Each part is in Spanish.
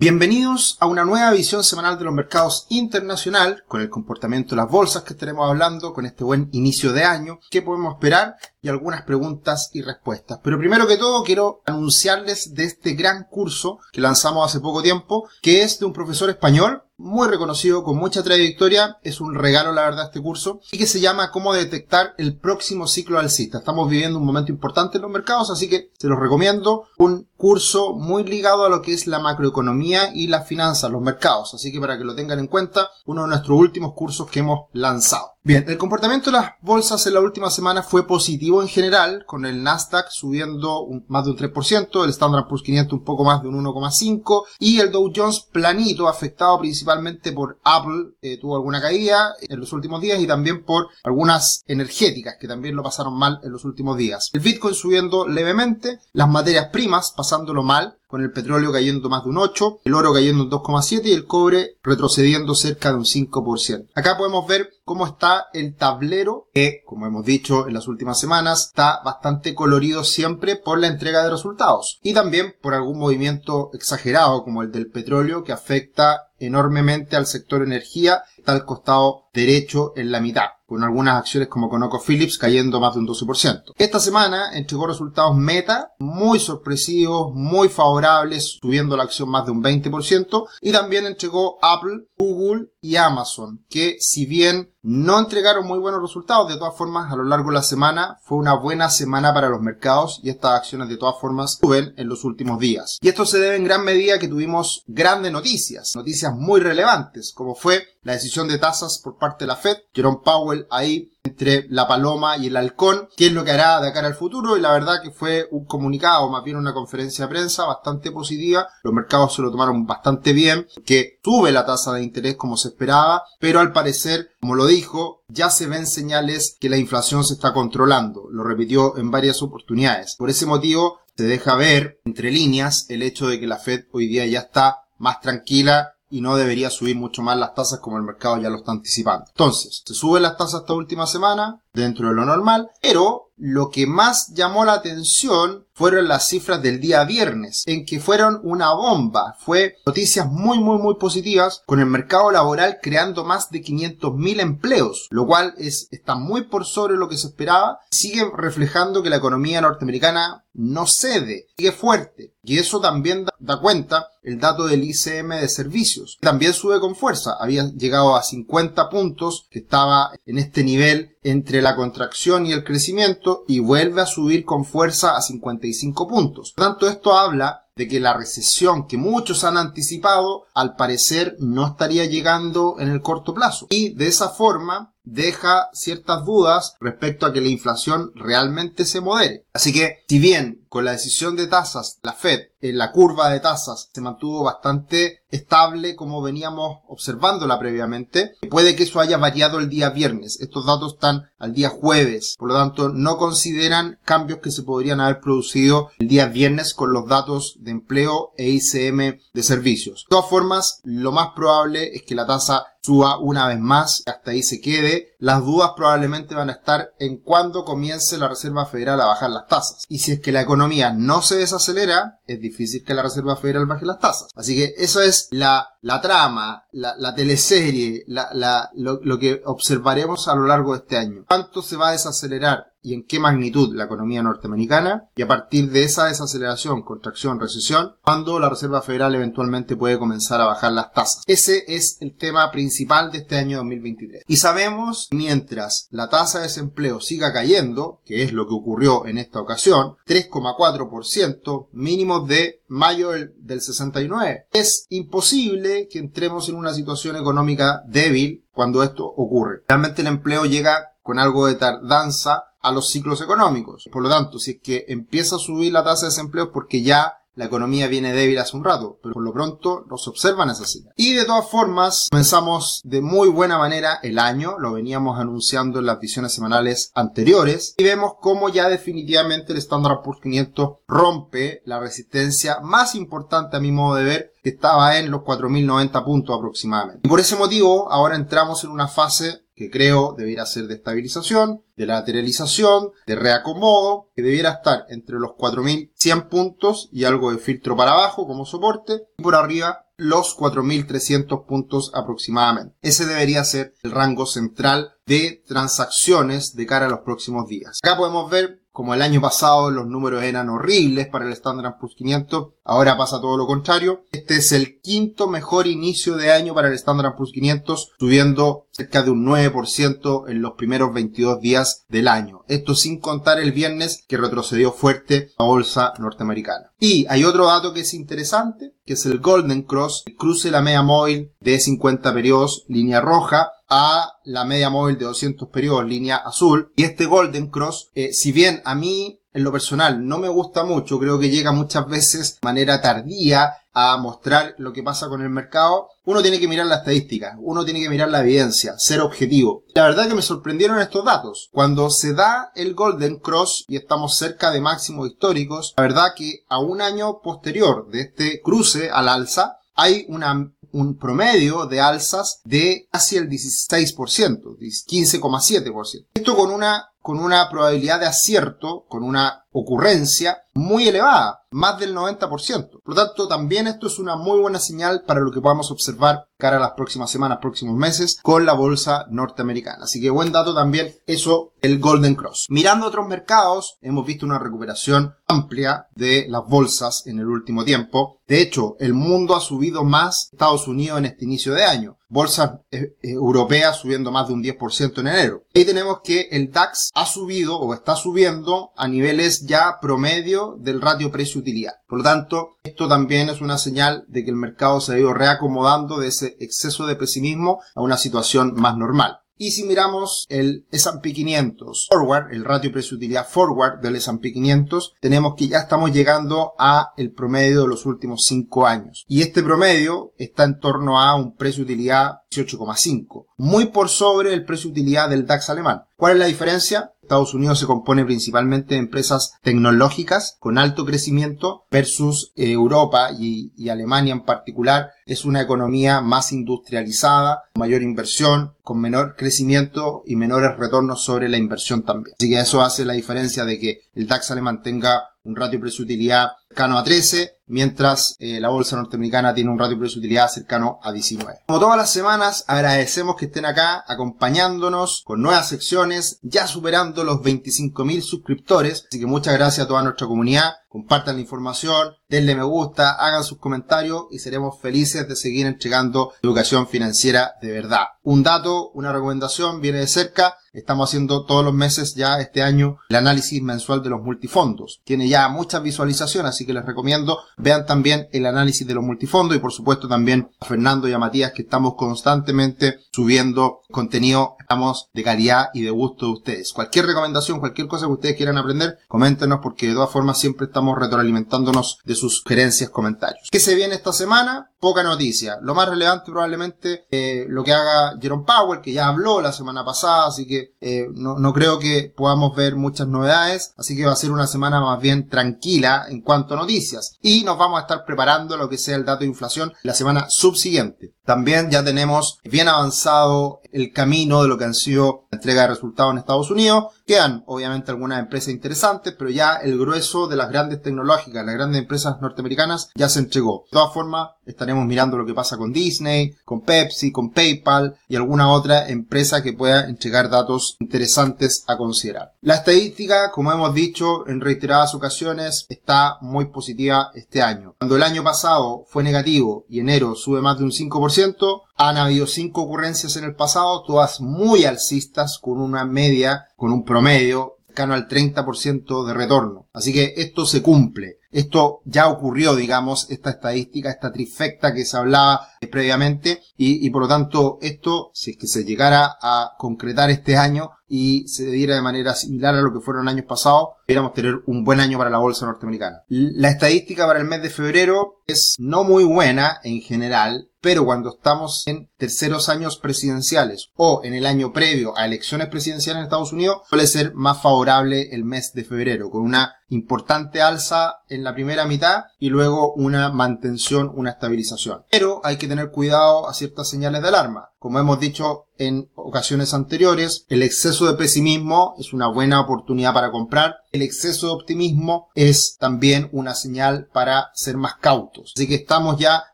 Bienvenidos a una nueva visión semanal de los mercados internacional, con el comportamiento de las bolsas que estaremos hablando, con este buen inicio de año, qué podemos esperar y algunas preguntas y respuestas. Pero primero que todo quiero anunciarles de este gran curso que lanzamos hace poco tiempo, que es de un profesor español muy reconocido, con mucha trayectoria, es un regalo la verdad este curso, y que se llama Cómo detectar el próximo ciclo alcista. Estamos viviendo un momento importante en los mercados, así que se los recomiendo. Un curso muy ligado a lo que es la macroeconomía y las finanzas, los mercados, así que para que lo tengan en cuenta, uno de nuestros últimos cursos que hemos lanzado. Bien, el comportamiento de las bolsas en la última semana fue positivo en general, con el Nasdaq subiendo más de un 3%, el Standard Poor's 500 un poco más de un 1,5% y el Dow Jones planito, afectado principalmente por Apple, eh, tuvo alguna caída en los últimos días y también por algunas energéticas que también lo pasaron mal en los últimos días. El Bitcoin subiendo levemente, las materias primas pasándolo mal, con el petróleo cayendo más de un 8, el oro cayendo un 2,7 y el cobre retrocediendo cerca de un 5%. Acá podemos ver cómo está el tablero que, como hemos dicho en las últimas semanas, está bastante colorido siempre por la entrega de resultados y también por algún movimiento exagerado como el del petróleo que afecta enormemente al sector energía, está al costado derecho en la mitad con algunas acciones como ConocoPhillips cayendo más de un 12%. Esta semana entregó resultados meta muy sorpresivos, muy favorables, subiendo la acción más de un 20%, y también entregó Apple, Google y Amazon, que si bien no entregaron muy buenos resultados, de todas formas a lo largo de la semana fue una buena semana para los mercados y estas acciones de todas formas suben en los últimos días. Y esto se debe en gran medida que tuvimos grandes noticias, noticias muy relevantes, como fue la decisión de tasas por parte la Fed, Jerome Powell ahí entre la paloma y el halcón, qué es lo que hará de cara al futuro y la verdad que fue un comunicado, más bien una conferencia de prensa bastante positiva, los mercados se lo tomaron bastante bien, que sube la tasa de interés como se esperaba, pero al parecer, como lo dijo, ya se ven señales que la inflación se está controlando, lo repitió en varias oportunidades. Por ese motivo, se deja ver entre líneas el hecho de que la Fed hoy día ya está más tranquila y no debería subir mucho más las tasas como el mercado ya lo está anticipando. Entonces, se suben las tasas esta última semana dentro de lo normal, pero lo que más llamó la atención fueron las cifras del día viernes, en que fueron una bomba. Fue noticias muy, muy, muy positivas, con el mercado laboral creando más de 500.000 empleos, lo cual es, está muy por sobre lo que se esperaba. Sigue reflejando que la economía norteamericana no cede, sigue fuerte. Y eso también da, cuenta el dato del ICM de servicios. También sube con fuerza. Había llegado a 50 puntos, que estaba en este nivel entre la contracción y el crecimiento y vuelve a subir con fuerza a 55 puntos. Por tanto, esto habla de que la recesión que muchos han anticipado al parecer no estaría llegando en el corto plazo. Y de esa forma deja ciertas dudas respecto a que la inflación realmente se modere. Así que, si bien con la decisión de tasas, la Fed, en la curva de tasas se mantuvo bastante estable como veníamos observándola previamente, puede que eso haya variado el día viernes. Estos datos están al día jueves, por lo tanto no consideran cambios que se podrían haber producido el día viernes con los datos de empleo e ICM de servicios. De todas formas, lo más probable es que la tasa suba una vez más, hasta ahí se quede. Las dudas probablemente van a estar en cuándo comience la Reserva Federal a bajar las tasas. Y si es que la economía no se desacelera, es difícil que la Reserva Federal baje las tasas. Así que eso es la, trama, la, la teleserie, lo, lo que observaremos a lo largo de este año. ¿Cuánto se va a desacelerar y en qué magnitud la economía norteamericana y a partir de esa desaceleración, contracción, recesión, cuando la Reserva Federal eventualmente puede comenzar a bajar las tasas. Ese es el tema principal de este año 2023. Y sabemos, mientras la tasa de desempleo siga cayendo, que es lo que ocurrió en esta ocasión, 3,4% mínimos de mayo del 69, es imposible que entremos en una situación económica débil cuando esto ocurre. Realmente el empleo llega con algo de tardanza a los ciclos económicos. Por lo tanto, si es que empieza a subir la tasa de desempleo es porque ya la economía viene débil hace un rato, pero por lo pronto nos observan esa. Y de todas formas, comenzamos de muy buena manera el año, lo veníamos anunciando en las visiones semanales anteriores, y vemos cómo ya definitivamente el Standard Poor's 500 rompe la resistencia más importante a mi modo de ver, que estaba en los 4.090 puntos aproximadamente. Y por ese motivo, ahora entramos en una fase que creo debiera ser de estabilización, de lateralización, de reacomodo, que debiera estar entre los 4100 puntos y algo de filtro para abajo como soporte, y por arriba los 4.300 puntos aproximadamente. Ese debería ser el rango central de transacciones de cara a los próximos días. Acá podemos ver como el año pasado los números eran horribles para el Standard Poor's 500, ahora pasa todo lo contrario. Este es el quinto mejor inicio de año para el Standard Poor's 500, subiendo cerca de un 9% en los primeros 22 días del año. Esto sin contar el viernes que retrocedió fuerte la bolsa norteamericana. Y hay otro dato que es interesante, que es el Golden Cross, el cruce la media móvil de 50 periodos, línea roja, a la media móvil de 200 periodos, línea azul. Y este Golden Cross, eh, si bien a mí en lo personal no me gusta mucho, creo que llega muchas veces de manera tardía a mostrar lo que pasa con el mercado, uno tiene que mirar la estadística, uno tiene que mirar la evidencia, ser objetivo. La verdad que me sorprendieron estos datos. Cuando se da el Golden Cross y estamos cerca de máximos históricos, la verdad que a un año posterior de este cruce al alza, hay un promedio de alzas de casi el 16%, 15,7%. Esto con una, con una probabilidad de acierto, con una ocurrencia muy elevada, más del 90%. Por lo tanto, también esto es una muy buena señal para lo que podamos observar cara a las próximas semanas, próximos meses con la bolsa norteamericana. Así que buen dato también eso, el Golden Cross. Mirando otros mercados, hemos visto una recuperación amplia de las bolsas en el último tiempo. De hecho, el mundo ha subido más Estados Unidos en este inicio de año. Bolsas eh, eh, europeas subiendo más de un 10% en enero. Ahí tenemos que el DAX ha subido o está subiendo a niveles ya promedio del ratio precio-utilidad. Por lo tanto, esto también es una señal de que el mercado se ha ido reacomodando de ese exceso de pesimismo a una situación más normal. Y si miramos el S&P 500 forward, el ratio precio-utilidad forward del S&P 500, tenemos que ya estamos llegando a el promedio de los últimos 5 años. Y este promedio está en torno a un precio-utilidad 18,5, muy por sobre el precio-utilidad del DAX alemán. ¿Cuál es la diferencia? Estados Unidos se compone principalmente de empresas tecnológicas con alto crecimiento versus eh, Europa y, y, Alemania en particular es una economía más industrializada, mayor inversión, con menor crecimiento y menores retornos sobre la inversión también. Así que eso hace la diferencia de que el DAX alemán tenga un ratio precio-utilidad cercano a 13, mientras eh, la bolsa norteamericana tiene un ratio precio-utilidad cercano a 19. Como todas las semanas, agradecemos que estén acá acompañándonos con nuevas secciones, ya superando los 25.000 suscriptores, así que muchas gracias a toda nuestra comunidad, compartan la información, denle me gusta, hagan sus comentarios y seremos felices de seguir entregando educación financiera de verdad. Un dato, una recomendación viene de cerca, Estamos haciendo todos los meses ya este año el análisis mensual de los multifondos. Tiene ya muchas visualizaciones, así que les recomiendo vean también el análisis de los multifondos y por supuesto también a Fernando y a Matías que estamos constantemente subiendo contenido, estamos de calidad y de gusto de ustedes. Cualquier recomendación, cualquier cosa que ustedes quieran aprender, coméntenos porque de todas formas siempre estamos retroalimentándonos de sus sugerencias, comentarios. ¿Qué se viene esta semana? Poca noticia. Lo más relevante probablemente eh, lo que haga Jerome Powell, que ya habló la semana pasada, así que eh, no, no, creo que podamos ver muchas novedades, así que va a ser una semana más bien tranquila en cuanto a noticias. Y nos vamos a estar preparando lo que sea el dato de inflación la semana subsiguiente. También ya tenemos bien avanzado el camino de lo que han sido la entrega de resultados en Estados Unidos. Quedan obviamente algunas empresas interesantes, pero ya el grueso de las grandes tecnológicas, las grandes empresas norteamericanas ya se entregó. De todas formas, estaremos mirando lo que pasa con Disney, con Pepsi, con PayPal y alguna otra empresa que pueda entregar datos interesantes a considerar. La estadística, como hemos dicho en reiteradas ocasiones, está muy positiva este año. Cuando el año pasado fue negativo y enero sube más de un 5%, han habido cinco ocurrencias en el pasado, todas muy alcistas, con una media, con un promedio cercano al 30% de retorno. Así que esto se cumple. Esto ya ocurrió, digamos, esta estadística, esta trifecta que se hablaba previamente y, por lo tanto esto, si es que se llegara a concretar este año, y se diera de manera similar a lo que fueron años pasados, deberíamos tener un buen año para la bolsa norteamericana. La estadística para el mes de febrero es no muy buena en general, pero cuando estamos en terceros años presidenciales o en el año previo a elecciones presidenciales en Estados Unidos, suele ser más favorable el mes de febrero, con una importante alza en la primera mitad y luego una mantención, una estabilización. Pero hay que tener cuidado a ciertas señales de alarma. Como hemos dicho en ocasiones anteriores, el exceso de pesimismo es una buena oportunidad para comprar. El exceso de optimismo es también una señal para ser más cautos. Así que estamos ya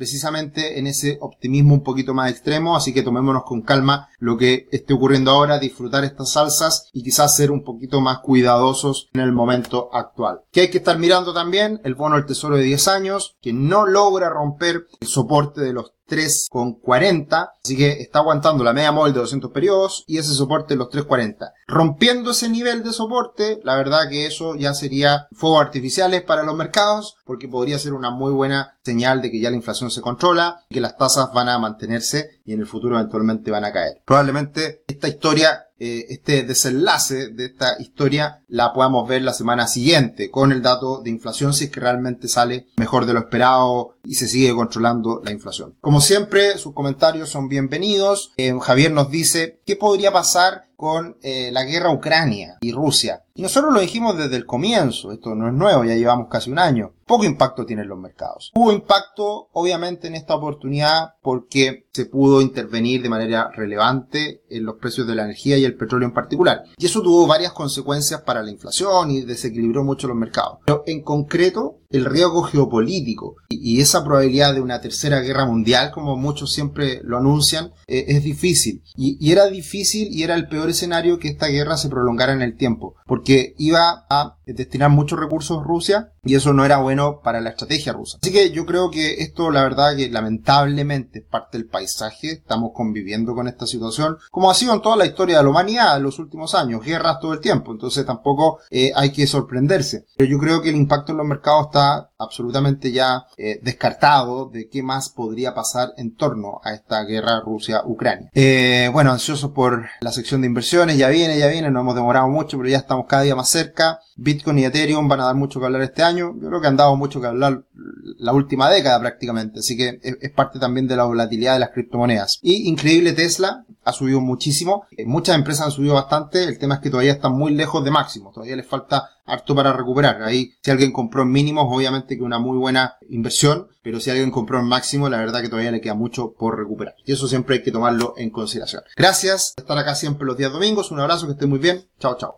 precisamente en ese optimismo un poquito más extremo, así que tomémonos con calma lo que esté ocurriendo ahora, disfrutar estas salsas y quizás ser un poquito más cuidadosos en el momento actual. Que hay que estar mirando también el bono del tesoro de 10 años, que no logra romper el soporte de los 3,40. Así que está aguantando la media móvil de 200 periodos y ese soporte los 3,40. Rompiendo ese nivel de soporte, la verdad que eso ya sería fuegos artificiales para los mercados porque podría ser una muy buena señal de que ya la inflación se controla que las tasas van a mantenerse y en el futuro eventualmente van a caer. Probablemente esta historia eh, este desenlace de esta historia la podamos ver la semana siguiente con el dato de inflación si es que realmente sale mejor de lo esperado y se sigue controlando la inflación. Como siempre, sus comentarios son bienvenidos. Eh, Javier nos dice, ¿qué podría pasar con eh, la guerra Ucrania y Rusia. Y nosotros lo dijimos desde el comienzo, esto no es nuevo, ya llevamos casi un año. Poco impacto tienen los mercados. Hubo impacto, obviamente, en esta oportunidad porque se pudo intervenir de manera relevante en los precios de la energía y el petróleo en particular. Y eso tuvo varias consecuencias para la inflación y desequilibró mucho los mercados. Pero en concreto, el riesgo geopolítico y, esa probabilidad de una tercera guerra mundial, como muchos siempre lo anuncian, eh, es difícil. y era difícil y era el peor escenario que esta guerra se prolongara en el tiempo, porque iba a destinar muchos recursos Rusia y eso no era bueno para la estrategia rusa. Así que yo creo que esto, la verdad, que lamentablemente es parte del paisaje, estamos conviviendo con esta situación, como ha sido en toda la historia de la humanidad en los últimos años, guerras todo el tiempo, entonces tampoco eh, hay que sorprenderse. Pero yo creo que el impacto en los mercados está absolutamente ya eh, descartado de qué más podría pasar en torno a esta guerra Rusia-Ucrania. Eh, bueno, ansioso por la sección de inversiones, ya viene, ya viene, no hemos demorado mucho, pero ya estamos cada día más cerca. Bitcoin y Ethereum van a dar mucho que hablar este año. Yo creo que han dado mucho que hablar la última década prácticamente, así que es, parte también de la volatilidad de las criptomonedas. Y increíble Tesla, ha subido muchísimo. Eh, muchas empresas han subido bastante. El tema es que todavía están muy lejos de máximo. Todavía les falta harto para recuperar. Ahí, si alguien compró en mínimos, obviamente que una muy buena inversión. Pero si alguien compró en máximo, la verdad que todavía le queda mucho por recuperar. Y eso siempre hay que tomarlo en consideración. Gracias por estar acá siempre los días domingos. Un abrazo, que esté muy bien. Chao, chao.